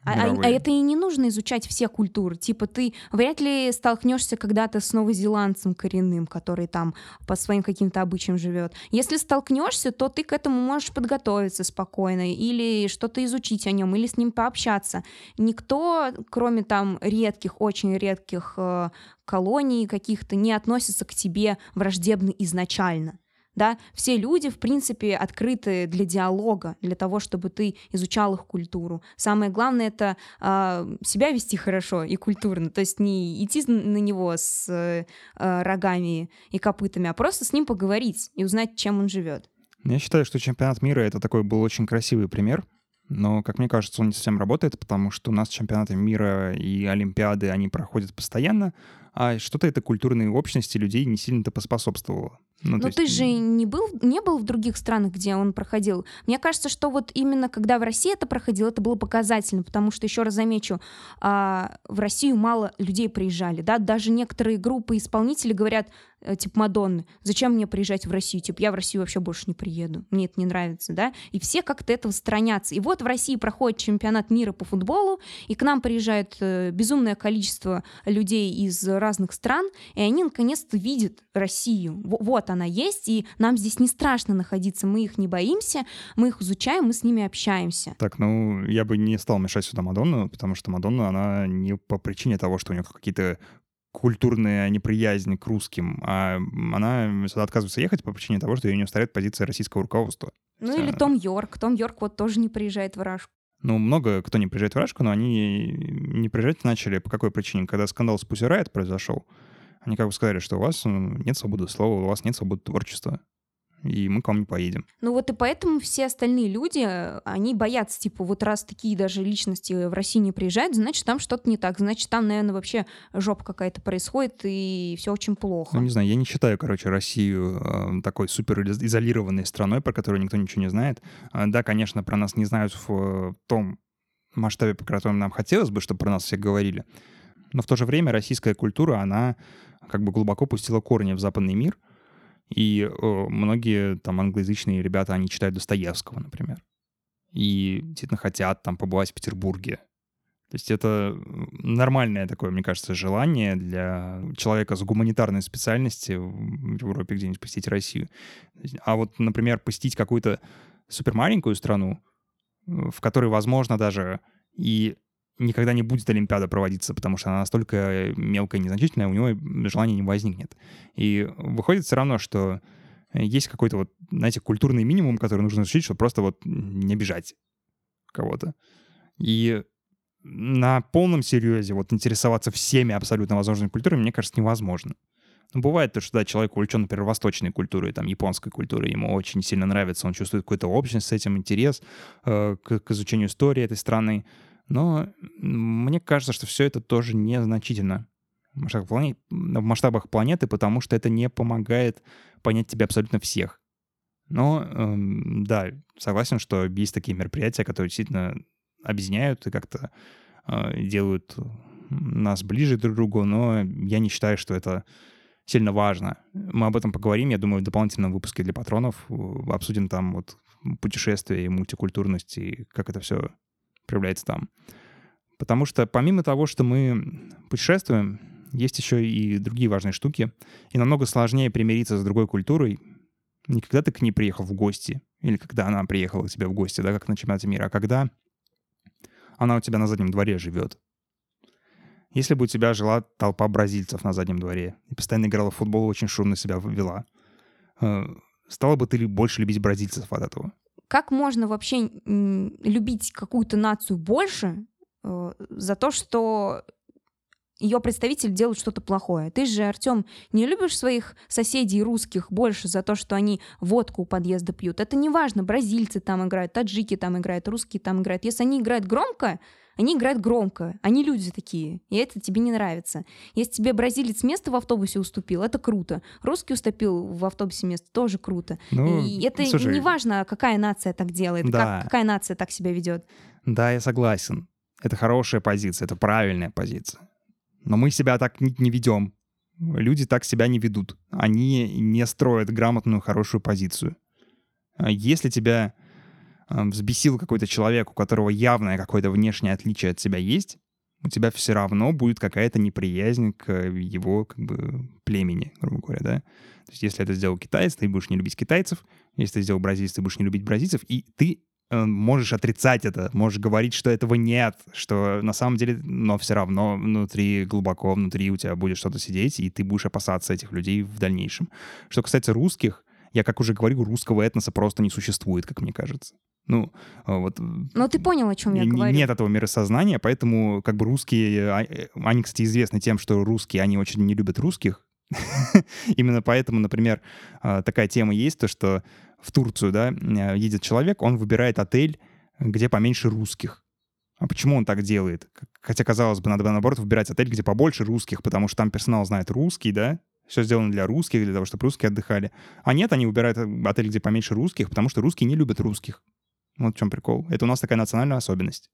А, а, а это и не нужно изучать все культуры. Типа ты вряд ли столкнешься когда-то с новозеландцем коренным, который там по своим каким-то обычаям живет. Если столкнешься, то ты к этому можешь подготовиться спокойно или что-то изучить о нем, или с ним пообщаться. Никто, кроме там редких, очень редких э, колоний каких-то, не относится к тебе враждебно изначально да, все люди, в принципе, открыты для диалога, для того, чтобы ты изучал их культуру. Самое главное — это э, себя вести хорошо и культурно, то есть не идти на него с э, рогами и копытами, а просто с ним поговорить и узнать, чем он живет. Я считаю, что чемпионат мира — это такой был очень красивый пример, но, как мне кажется, он не совсем работает, потому что у нас чемпионаты мира и Олимпиады, они проходят постоянно, а что-то это культурной общности людей не сильно-то поспособствовало. Ну, Но есть... ты же не был, не был в других странах, где он проходил. Мне кажется, что вот именно когда в России это проходило, это было показательно, потому что, еще раз замечу, а, в Россию мало людей приезжали, да, даже некоторые группы исполнителей говорят, типа Мадонны, зачем мне приезжать в Россию, типа я в Россию вообще больше не приеду, мне это не нравится, да, и все как-то этого сторонятся. И вот в России проходит чемпионат мира по футболу, и к нам приезжает э, безумное количество людей из разных стран, и они наконец-то видят Россию. Вот она есть, и нам здесь не страшно находиться, мы их не боимся, мы их изучаем, мы с ними общаемся. Так, ну, я бы не стал мешать сюда Мадонну, потому что Мадонна, она не по причине того, что у нее какие-то культурная неприязнь к русским, а она сюда отказывается ехать по причине того, что ее не устраивает позиция российского руководства. Ну или Том Йорк. Том Йорк вот тоже не приезжает в Рашку. Ну, много кто не приезжает в Рашку, но они не приезжать начали по какой причине? Когда скандал с Riot произошел, они как бы сказали, что у вас нет свободы слова, у вас нет свободы творчества и мы к вам не поедем. Ну вот и поэтому все остальные люди, они боятся, типа, вот раз такие даже личности в России не приезжают, значит, там что-то не так, значит, там, наверное, вообще жопа какая-то происходит, и все очень плохо. Ну, не знаю, я не считаю, короче, Россию э, такой супер изолированной страной, про которую никто ничего не знает. Э, да, конечно, про нас не знают в том масштабе, по которому нам хотелось бы, чтобы про нас все говорили. Но в то же время российская культура, она как бы глубоко пустила корни в западный мир, и э, многие там англоязычные ребята, они читают Достоевского, например, и действительно хотят там побывать в Петербурге. То есть это нормальное такое, мне кажется, желание для человека с гуманитарной специальности в Европе где-нибудь посетить Россию. А вот, например, посетить какую-то супермаленькую страну, в которой, возможно, даже и никогда не будет Олимпиада проводиться, потому что она настолько мелкая и незначительная, у него желания не возникнет. И выходит все равно, что есть какой-то вот, знаете, культурный минимум, который нужно изучить, чтобы просто вот не обижать кого-то. И на полном серьезе вот интересоваться всеми абсолютно возможными культурами, мне кажется, невозможно. Ну, бывает то, что да, человек увлечен, например, восточной культурой, там, японской культурой, ему очень сильно нравится, он чувствует какую-то общность с этим, интерес э, к, к изучению истории этой страны. Но мне кажется, что все это тоже незначительно в масштабах, планет, в масштабах планеты, потому что это не помогает понять тебя абсолютно всех. Но эм, да, согласен, что есть такие мероприятия, которые действительно объединяют и как-то э, делают нас ближе друг к другу, но я не считаю, что это сильно важно. Мы об этом поговорим, я думаю, в дополнительном выпуске для патронов. Обсудим там вот путешествия и мультикультурность, и как это все проявляется там. Потому что помимо того, что мы путешествуем, есть еще и другие важные штуки. И намного сложнее примириться с другой культурой, не когда ты к ней приехал в гости, или когда она приехала к тебе в гости, да, как на чемпионате мира, а когда она у тебя на заднем дворе живет. Если бы у тебя жила толпа бразильцев на заднем дворе и постоянно играла в футбол, очень шумно себя вела, э, стала бы ты больше любить бразильцев от этого? Как можно вообще любить какую-то нацию больше э, за то, что ее представитель делает что-то плохое. Ты же, Артем, не любишь своих соседей русских больше за то, что они водку у подъезда пьют. Это не важно, бразильцы там играют, таджики там играют, русские там играют. Если они играют громко, они играют громко, они люди такие, и это тебе не нравится. Если тебе бразилец место в автобусе уступил, это круто. Русский уступил в автобусе место, тоже круто. Ну, и это слушай, не важно, какая нация так делает, да. как, какая нация так себя ведет. Да, я согласен. Это хорошая позиция, это правильная позиция. Но мы себя так не, не ведем. Люди так себя не ведут. Они не строят грамотную, хорошую позицию. А если тебя взбесил какой-то человек, у которого явное какое-то внешнее отличие от тебя есть, у тебя все равно будет какая-то неприязнь к его как бы племени, грубо говоря, да. То есть если это сделал китаец, ты будешь не любить китайцев, если ты сделал бразильец, ты будешь не любить бразильцев, и ты Э, можешь отрицать это, можешь говорить, что этого нет, что на самом деле, но все равно внутри, глубоко внутри у тебя будет что-то сидеть, и ты будешь опасаться этих людей в дальнейшем. Что касается русских, я, как уже говорил, русского этноса просто не существует, как мне кажется. Ну, э, вот... Но ты понял, о чем я говорю. Нет этого миросознания, поэтому как бы русские... А, э, они, кстати, известны тем, что русские, они очень не любят русских. Именно поэтому, например, такая тема есть, то, что в Турцию, да, едет человек, он выбирает отель, где поменьше русских. А почему он так делает? Хотя, казалось бы, надо наоборот выбирать отель, где побольше русских, потому что там персонал знает русский, да, все сделано для русских, для того, чтобы русские отдыхали. А нет, они выбирают отель, где поменьше русских, потому что русские не любят русских. Вот в чем прикол. Это у нас такая национальная особенность.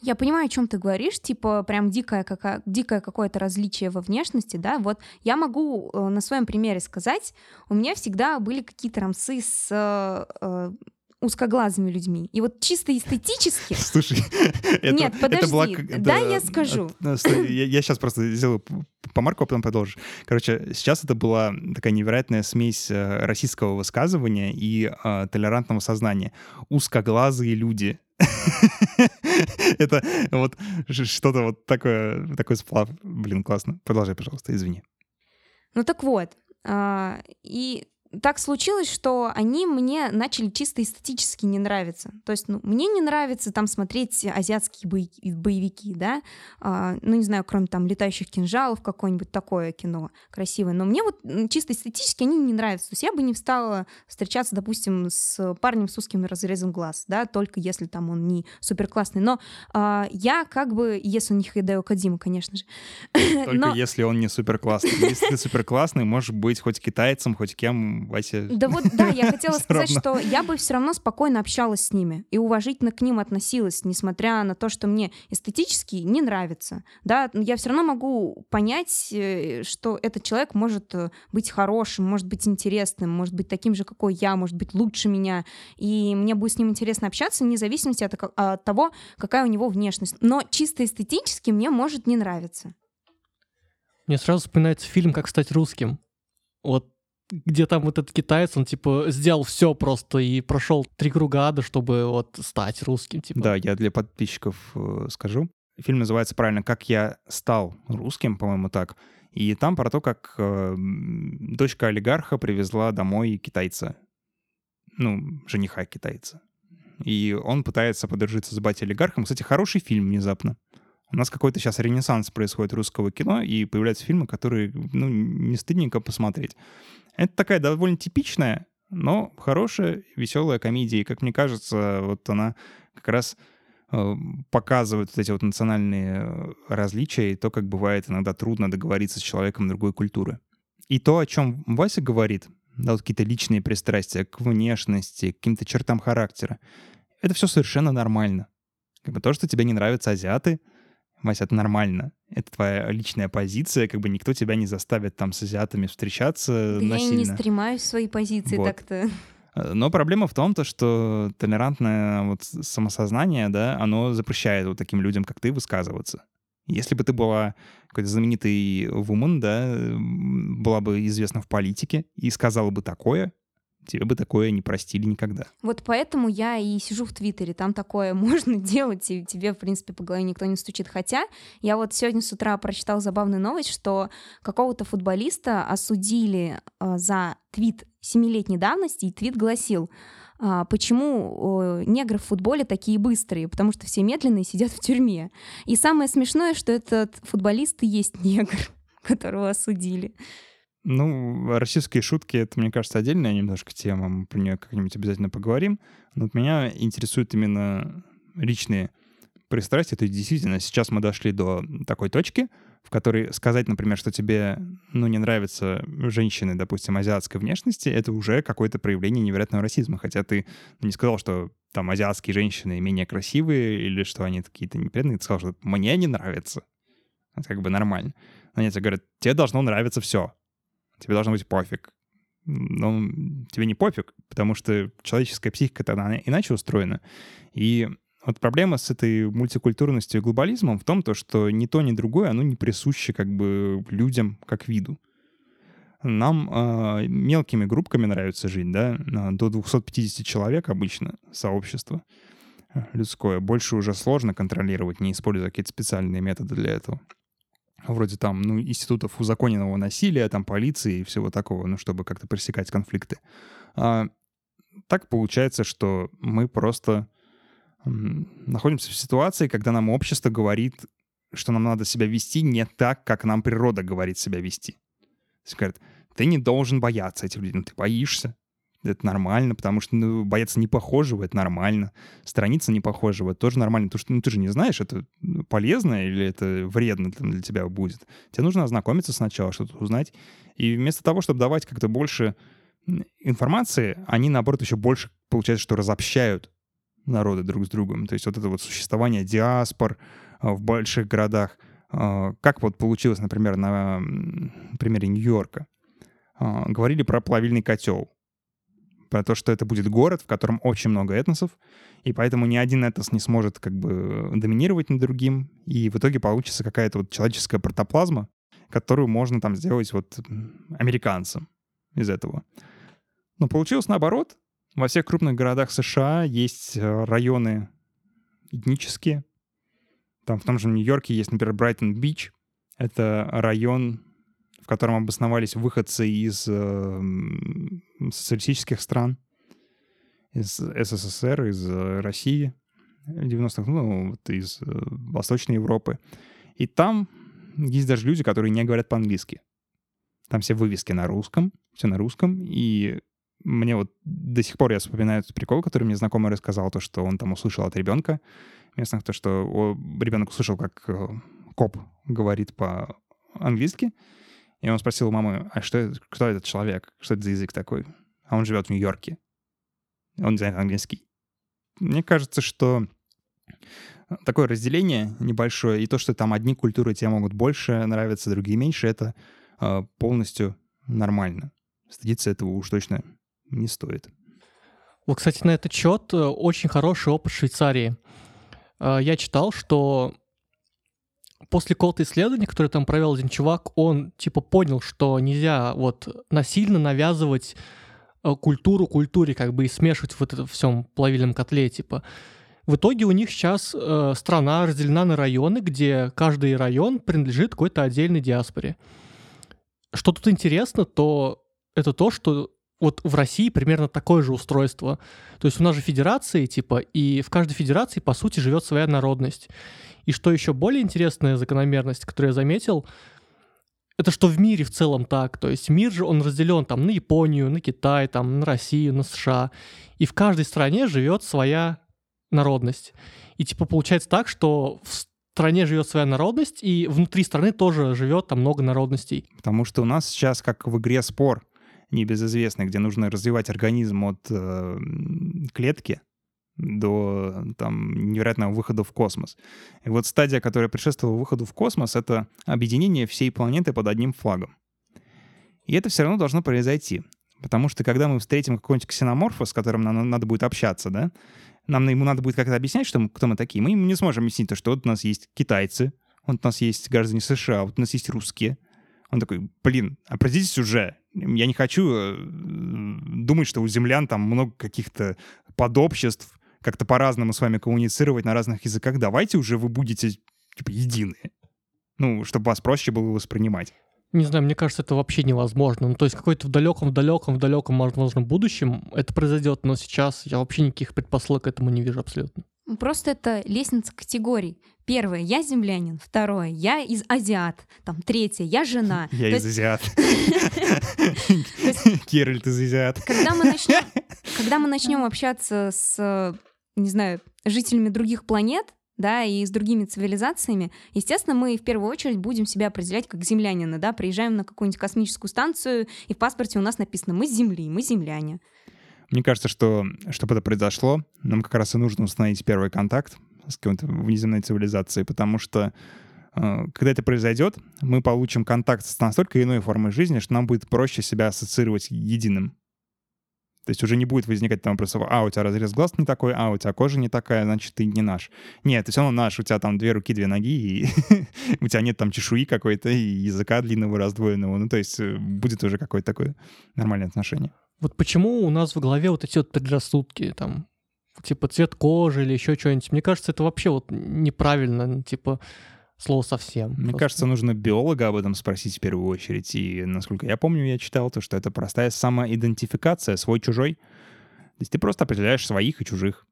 Я понимаю, о чем ты говоришь, типа прям дикое, какая, дикое какое-то различие во внешности, да, вот я могу э, на своем примере сказать, у меня всегда были какие-то рамсы с э, узкоглазыми людьми. И вот чисто эстетически... Слушай, это, Нет, подожди, это была, да, я скажу. я, я сейчас просто сделаю помарку, а потом продолжишь. Короче, сейчас это была такая невероятная смесь э, российского высказывания и э, толерантного сознания. Узкоглазые люди. Это вот что-то вот такое, такой сплав. Блин, классно. Продолжай, пожалуйста, извини. Ну так вот, а, и так случилось, что они мне начали чисто эстетически не нравиться. То есть, ну, мне не нравится там смотреть азиатские боевики, да, а, ну, не знаю, кроме там «Летающих кинжалов», какое-нибудь такое кино красивое. Но мне вот чисто эстетически они не нравятся. То есть я бы не встала встречаться, допустим, с парнем с узким разрезом глаз, да, только если там он не супер классный. Но а, я как бы, если у них Хидео Кадима, конечно же. Только Но... если он не супер классный. Если ты супер классный, можешь быть хоть китайцем, хоть кем Вася... Да вот, да, я хотела сказать, что я бы все равно спокойно общалась с ними и уважительно к ним относилась, несмотря на то, что мне эстетически не нравится. Да, я все равно могу понять, э, что этот человек может э, быть хорошим, может быть интересным, может быть таким же, какой я, может быть лучше меня, и мне будет с ним интересно общаться, вне зависимости от, от того, какая у него внешность. Но чисто эстетически мне может не нравиться. Мне сразу вспоминается фильм «Как стать русским». Вот где там вот этот китаец, он типа сделал все просто и прошел три круга ада, чтобы вот стать русским. Типа. Да, я для подписчиков э, скажу. Фильм называется правильно «Как я стал русским», по-моему, так. И там про то, как э, дочка олигарха привезла домой китайца. Ну, жениха китайца. И он пытается подружиться с батей олигархом. Кстати, хороший фильм внезапно. У нас какой-то сейчас ренессанс происходит русского кино, и появляются фильмы, которые, ну, не стыдненько посмотреть. Это такая довольно типичная, но хорошая, веселая комедия. И, как мне кажется, вот она как раз э, показывает вот эти вот национальные э, различия и то, как бывает иногда трудно договориться с человеком другой культуры. И то, о чем Вася говорит, да, вот какие-то личные пристрастия к внешности, к каким-то чертам характера, это все совершенно нормально. Как бы то, что тебе не нравятся азиаты — Вася, это нормально. Это твоя личная позиция, как бы никто тебя не заставит там с азиатами встречаться да насильно. Я не стремаюсь в свои позиции вот. так-то. Э, но проблема в том, то, что толерантное вот самосознание, да, оно запрещает вот таким людям, как ты, высказываться. Если бы ты была какой-то знаменитый вумен, да, была бы известна в политике и сказала бы такое, тебе бы такое не простили никогда. Вот поэтому я и сижу в Твиттере, там такое можно делать, и тебе, в принципе, по голове никто не стучит. Хотя я вот сегодня с утра прочитал забавную новость, что какого-то футболиста осудили э, за твит семилетней давности, и твит гласил, а, почему негры в футболе такие быстрые, потому что все медленные сидят в тюрьме. И самое смешное, что этот футболист и есть негр, которого осудили. Ну, российские шутки — это, мне кажется, отдельная немножко тема, мы про нее как-нибудь обязательно поговорим. Но вот меня интересуют именно личные пристрастия. То есть действительно, сейчас мы дошли до такой точки, в которой сказать, например, что тебе, ну, не нравятся женщины, допустим, азиатской внешности, это уже какое-то проявление невероятного расизма. Хотя ты не сказал, что там азиатские женщины менее красивые или что они какие-то неприятные. Ты сказал, что мне не нравится. Это как бы нормально. Но они тебе говорят, тебе должно нравиться все тебе должно быть пофиг. Но тебе не пофиг, потому что человеческая психика-то она иначе устроена. И вот проблема с этой мультикультурностью и глобализмом в том, то, что ни то, ни другое, оно не присуще как бы людям как виду. Нам э, мелкими группками нравится жить, да, до 250 человек обычно сообщество людское. Больше уже сложно контролировать, не используя какие-то специальные методы для этого вроде там, ну, институтов узаконенного насилия, там, полиции и всего такого, ну, чтобы как-то пресекать конфликты. А, так получается, что мы просто находимся в ситуации, когда нам общество говорит, что нам надо себя вести не так, как нам природа говорит себя вести. То есть говорят, ты не должен бояться этих людей, но ты боишься это нормально, потому что ну, бояться непохожего — это нормально. Страница непохожего — это тоже нормально, потому что ну, ты же не знаешь, это полезно или это вредно для тебя будет. Тебе нужно ознакомиться сначала, что-то узнать. И вместо того, чтобы давать как-то больше информации, они, наоборот, еще больше, получается, что разобщают народы друг с другом. То есть вот это вот существование диаспор а, в больших городах. А, как вот получилось, например, на примере Нью-Йорка. А, говорили про плавильный котел про то, что это будет город, в котором очень много этносов, и поэтому ни один этнос не сможет как бы доминировать над другим, и в итоге получится какая-то вот человеческая протоплазма, которую можно там сделать вот американцам из этого. Но получилось наоборот. Во всех крупных городах США есть э, районы этнические. Там в том же Нью-Йорке есть, например, Брайтон-Бич. Это район в котором обосновались выходцы из э, социалистических стран, из СССР, из э, России 90-х, ну, вот из э, Восточной Европы. И там есть даже люди, которые не говорят по-английски. Там все вывески на русском, все на русском, и мне вот до сих пор я вспоминаю этот прикол, который мне знакомый рассказал, то, что он там услышал от ребенка местных, то, что ребенок услышал, как э, коп говорит по-английски, и он спросил у мамы, а что, кто этот человек? Что это за язык такой? А он живет в Нью-Йорке. Он знает английский. Мне кажется, что такое разделение небольшое, и то, что там одни культуры тебе могут больше нравиться, другие меньше, это э, полностью нормально. Стыдиться этого уж точно не стоит. Вот, кстати, на этот счет э, очень хороший опыт Швейцарии. Э, я читал, что после какого-то исследования, которое там провел один чувак, он типа понял, что нельзя вот насильно навязывать э, культуру культуре, как бы и смешивать вот это всем плавильном котле, типа. В итоге у них сейчас э, страна разделена на районы, где каждый район принадлежит какой-то отдельной диаспоре. Что тут интересно, то это то, что вот в России примерно такое же устройство. То есть у нас же федерации, типа, и в каждой федерации, по сути, живет своя народность. И что еще более интересная закономерность, которую я заметил, это что в мире в целом так. То есть мир же, он разделен там на Японию, на Китай, там, на Россию, на США. И в каждой стране живет своя народность. И типа получается так, что в стране живет своя народность, и внутри страны тоже живет там много народностей. Потому что у нас сейчас как в игре спор небезызвестный, где нужно развивать организм от э, клетки до там, невероятного выхода в космос. И вот стадия, которая предшествовала выходу в космос, это объединение всей планеты под одним флагом. И это все равно должно произойти. Потому что когда мы встретим какого-нибудь ксеноморфа, с которым нам надо будет общаться, да, нам ему надо будет как-то объяснять, что мы, кто мы такие. Мы ему не сможем объяснить то, что вот у нас есть китайцы, вот у нас есть граждане США, вот у нас есть русские. Он такой, блин, определитесь уже, Я не хочу э, думать, что у землян там много каких-то подобществ, как-то по-разному с вами коммуницировать на разных языках. Давайте уже вы будете типа единые. Ну, чтобы вас проще было воспринимать. Не знаю, мне кажется, это вообще невозможно. Ну, то есть какой-то в далеком, в далеком, в далеком, возможно, будущем это произойдет, но сейчас я вообще никаких предпосылок к этому не вижу абсолютно. Просто это лестница категорий. Первое, я землянин. Второе, я из азиат. Там третье, я жена. Я из азиат. Кирилл, ты из азиат. Когда мы начнем, когда мы начнем общаться с, не знаю, жителями других планет, да, и с другими цивилизациями, естественно, мы в первую очередь будем себя определять как землянина, да, приезжаем на какую-нибудь космическую станцию, и в паспорте у нас написано «мы с Земли», «мы земляне». Мне кажется, что чтобы это произошло, нам как раз и нужно установить первый контакт с какой-то внеземной цивилизацией, потому что э, когда это произойдет, мы получим контакт с настолько иной формой жизни, что нам будет проще себя ассоциировать единым. То есть уже не будет возникать там вопросов, а, у тебя разрез глаз не такой, а, у тебя кожа не такая, значит, ты не наш. Нет, ты все равно наш, у тебя там две руки, две ноги, и у тебя нет там чешуи какой-то, и языка длинного, раздвоенного. Ну, то есть э, будет уже какое-то такое нормальное отношение. Вот почему у нас в голове вот эти вот предрассудки, там, типа цвет кожи или еще что-нибудь. Мне кажется, это вообще вот неправильно, типа слово совсем. Мне просто. кажется, нужно биолога об этом спросить в первую очередь. И, насколько я помню, я читал то, что это простая самоидентификация, свой-чужой. То есть ты просто определяешь своих и чужих.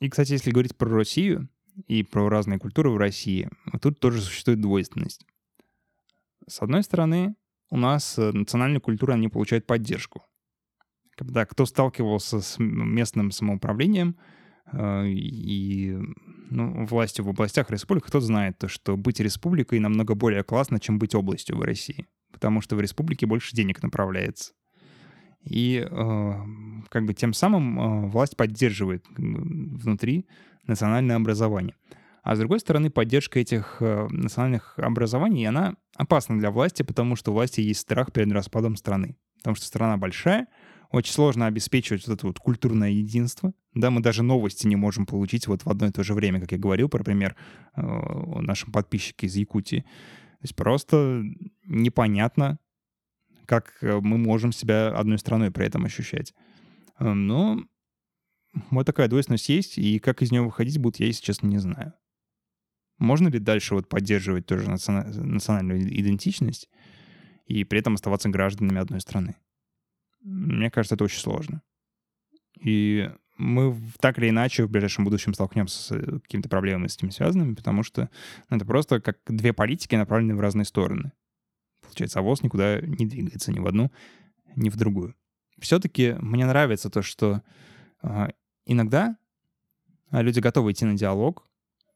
И, кстати, если говорить про Россию и про разные культуры в России, тут тоже существует двойственность. С одной стороны, у нас э, национальная культура не получает поддержку когда кто сталкивался с местным самоуправлением э, и ну, властью в областях республик, кто знает, то, что быть республикой намного более классно, чем быть областью в России. Потому что в республике больше денег направляется. И э, как бы тем самым э, власть поддерживает внутри национальное образование. А с другой стороны, поддержка этих э, национальных образований, она опасна для власти, потому что у власти есть страх перед распадом страны. Потому что страна большая, очень сложно обеспечивать вот это вот культурное единство. Да, мы даже новости не можем получить вот в одно и то же время, как я говорил, про пример э, нашим подписчике из Якутии. То есть просто непонятно, как э, мы можем себя одной страной при этом ощущать. Э, но вот такая двойственность есть, и как из нее выходить будет, я, если честно, не знаю. Можно ли дальше вот поддерживать тоже национальную идентичность и при этом оставаться гражданами одной страны? Мне кажется, это очень сложно. И мы так или иначе в ближайшем будущем столкнемся с э, какими-то проблемами с этим связанными, потому что ну, это просто как две политики, направленные в разные стороны. Получается, авоз никуда не двигается ни в одну, ни в другую. Все-таки мне нравится то, что э, иногда люди готовы идти на диалог,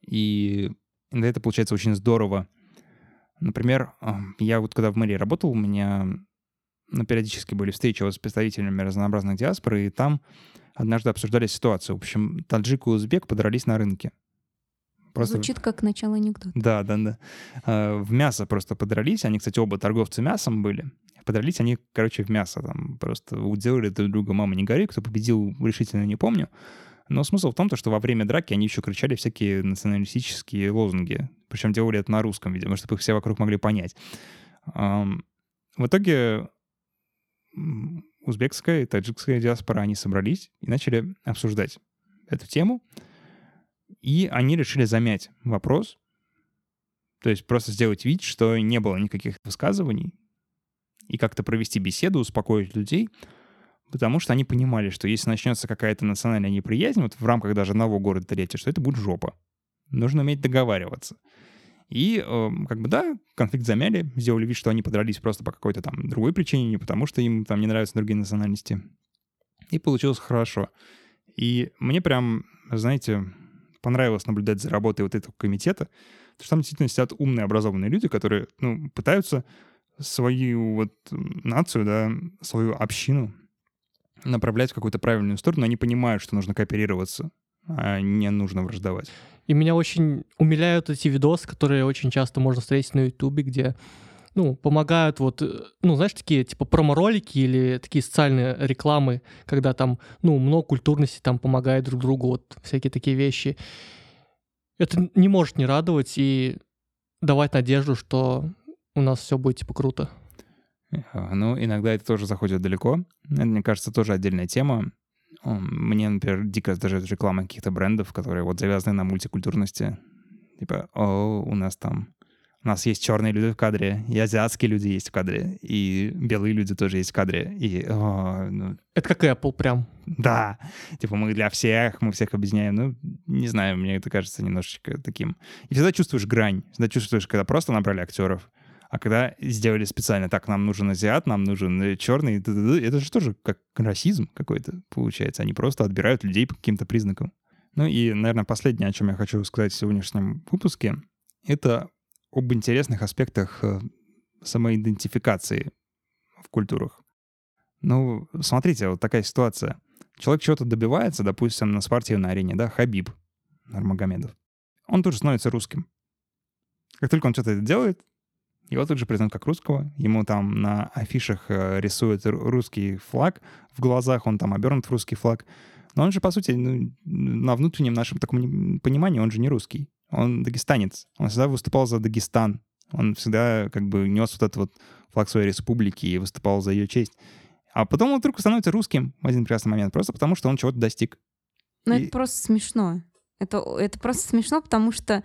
и иногда это получается очень здорово. Например, я вот когда в мэрии работал, у меня ну, периодически были встречи вот с представителями разнообразных диаспор, и там однажды обсуждали ситуацию. В общем, таджик и узбек подрались на рынке. Просто... Звучит как начало анекдота. Да, да, да. А, в мясо просто подрались. Они, кстати, оба торговцы мясом были. Подрались они, короче, в мясо. Там просто уделали друг друга «мама, не гори». Кто победил, решительно не помню. Но смысл в том, что во время драки они еще кричали всякие националистические лозунги. Причем делали это на русском, видимо, чтобы их все вокруг могли понять. В итоге узбекская и таджикская диаспора, они собрались и начали обсуждать эту тему. И они решили замять вопрос, то есть просто сделать вид, что не было никаких высказываний, и как-то провести беседу, успокоить людей, потому что они понимали, что если начнется какая-то национальная неприязнь, вот в рамках даже одного города третьего, что это будет жопа. Нужно уметь договариваться. И э, как бы да, конфликт замяли, сделали вид, что они подрались просто по какой-то там другой причине, не потому что им там не нравятся другие национальности. И получилось хорошо. И мне прям, знаете, понравилось наблюдать за работой вот этого комитета, потому что там действительно сидят умные, образованные люди, которые, ну, пытаются свою вот нацию, да, свою общину направлять в какую-то правильную сторону. Они понимают, что нужно кооперироваться, не нужно враждовать. И меня очень умиляют эти видосы, которые очень часто можно встретить на Ютубе, где ну, помогают вот, э, ну, знаешь, такие, типа, промо-ролики или такие социальные рекламы, когда там, ну, много культурности там помогает друг другу, вот, всякие такие вещи. Это не может не радовать и давать надежду, что у нас все будет, типа, круто. Э, ну, иногда это тоже заходит далеко. Это, мне кажется, тоже отдельная тема. Мне, например, дико раздражает реклама каких-то брендов, которые вот завязаны на мультикультурности. Типа, о, у нас там у нас есть черные люди в кадре, и азиатские люди есть в кадре, и белые люди тоже есть в кадре. И, о, ну... Это как Apple прям. Да. Типа мы для всех, мы всех объединяем. Ну, не знаю, мне это кажется немножечко таким. И всегда чувствуешь грань. Всегда чувствуешь, когда просто набрали актеров, а когда сделали специально, так, нам нужен азиат, нам нужен э, черный, это же тоже как расизм какой-то получается. Они просто отбирают людей по каким-то признакам. Ну и, наверное, последнее, о чем я хочу сказать в сегодняшнем выпуске, это об интересных аспектах э, самоидентификации в культурах. Ну, смотрите, вот такая ситуация. Человек чего-то добивается, допустим, на спортивной арене, да, Хабиб Нурмагомедов. Он тут же становится русским. Как только он что-то делает, его тут же признают как русского. Ему там на афишах э, рисуют русский флаг в глазах, он там обернут в русский флаг. Но он же, по сути, ну, на внутреннем нашем таком понимании, он же не русский. Он дагестанец. Он всегда выступал за Дагестан. Он всегда как бы нес вот этот вот флаг своей республики и выступал за ее честь. А потом он вдруг становится русским в один прекрасный момент, просто потому что он чего-то достиг. Ну, и... это просто смешно. Это, это просто смешно, потому что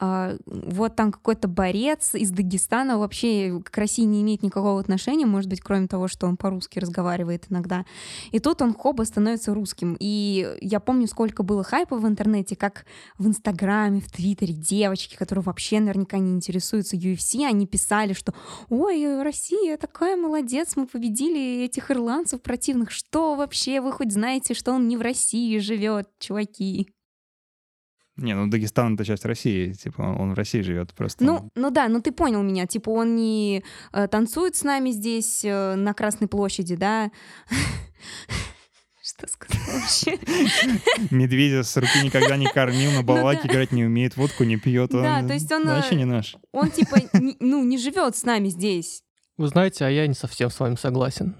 э, вот там какой-то борец из Дагестана вообще к России не имеет никакого отношения, может быть, кроме того, что он по-русски разговаривает иногда. И тут он хоба становится русским. И я помню, сколько было хайпа в интернете, как в Инстаграме, в Твиттере девочки, которые вообще наверняка не интересуются UFC, они писали, что «Ой, Россия такая молодец, мы победили этих ирландцев противных. Что вообще, вы хоть знаете, что он не в России живет, чуваки?» Не, ну Дагестан — это часть России, типа он в России живет просто. Ну, ну да, ну ты понял меня, типа он не э, танцует с нами здесь э, на Красной площади, да? Что сказать вообще? Медведя с руки никогда не кормил, на балалайке ну, да. играть не умеет, водку не пьет. Да, то есть он... Вообще не наш. Он типа, не, ну, не живет с нами здесь. Вы знаете, а я не совсем с вами согласен.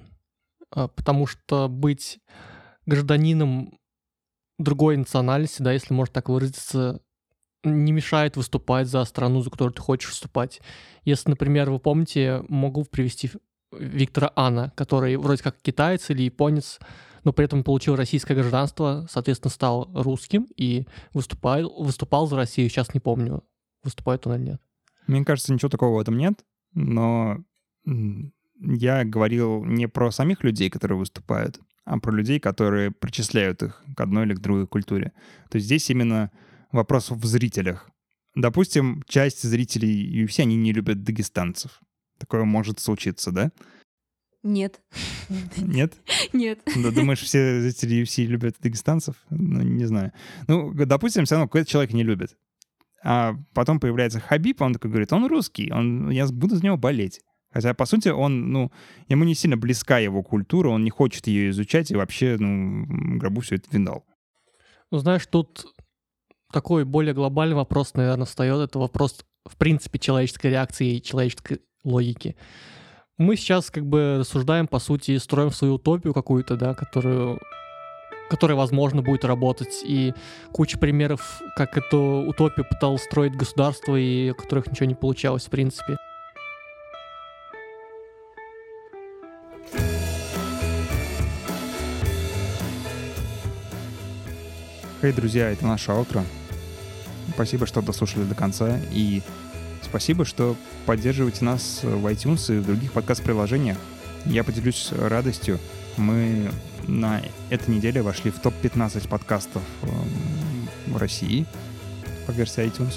А, потому что быть гражданином другой национальности, да, если можно так выразиться, не мешает выступать за страну, за которую ты хочешь выступать. Если, например, вы помните, могу привести Виктора Анна, который вроде как китаец или японец, но при этом получил российское гражданство, соответственно, стал русским и выступал, выступал за Россию. Сейчас не помню, выступает он или нет. Мне кажется, ничего такого в этом нет, но я говорил не про самих людей, которые выступают, а про людей, которые причисляют их к одной или к другой культуре. То есть здесь именно вопрос в зрителях. Допустим, часть зрителей UFC, они не любят дагестанцев. Такое может случиться, да? Нет. Нет? Нет. Да, думаешь, все зрители UFC любят дагестанцев? Ну, не знаю. Ну, допустим, все равно какой-то человек не любит. А потом появляется Хабиб, он такой говорит, он русский, он, я буду за него болеть. Хотя, по сути, он, ну, ему не сильно близка его культура, он не хочет ее изучать и вообще, ну, гробу все это видал. Ну, знаешь, тут такой более глобальный вопрос, наверное, встает. Это вопрос, в принципе, человеческой реакции и человеческой логики. Мы сейчас как бы рассуждаем, по сути, строим свою утопию какую-то, да, которую которая, возможно, будет работать, и куча примеров, как эту утопию пыталось строить государство, и у которых ничего не получалось, в принципе. Хей, друзья, это наше аутро. Спасибо, что дослушали до конца. И спасибо, что поддерживаете нас в iTunes и в других подкаст-приложениях. Я поделюсь радостью. Мы на этой неделе вошли в топ-15 подкастов эм, в России по версии iTunes.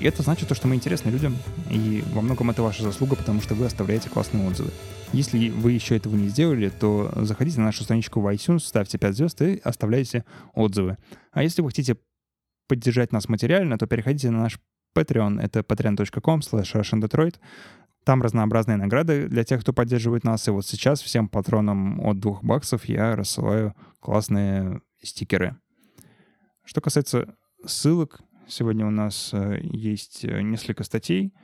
И это значит то, что мы интересны людям, и во многом это ваша заслуга, потому что вы оставляете классные отзывы. Если вы еще этого не сделали, то заходите на нашу страничку в iTunes, ставьте 5 звезд и оставляйте отзывы. А если вы хотите поддержать нас материально, то переходите на наш Patreon. Это patreon.com slash Там разнообразные награды для тех, кто поддерживает нас. И вот сейчас всем патронам от 2 баксов я рассылаю классные стикеры. Что касается ссылок, сегодня у нас э, есть э, несколько статей —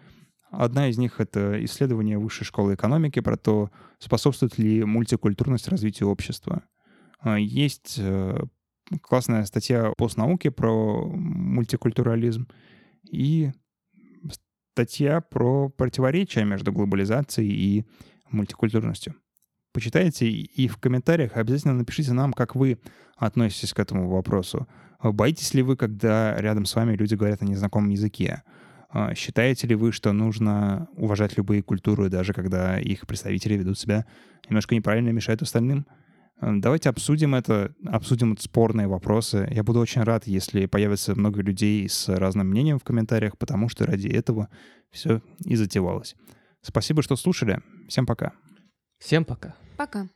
Одна из них — это исследование Высшей школы экономики про то, способствует ли мультикультурность развитию общества. А, есть э, классная статья постнауки про мультикультурализм и статья про противоречия между глобализацией и мультикультурностью. Почитайте и в комментариях обязательно напишите нам, как вы относитесь к этому вопросу. Боитесь ли вы, когда рядом с вами люди говорят на незнакомом языке? А, считаете ли вы, что нужно уважать любые культуры, даже когда их представители ведут себя немножко неправильно и мешают остальным? А, давайте обсудим это, обсудим спорные вопросы. Я буду очень рад, если появится много людей с разным мнением в комментариях, потому что ради этого все и затевалось. Спасибо, что слушали. Всем пока. Всем пока. Пока.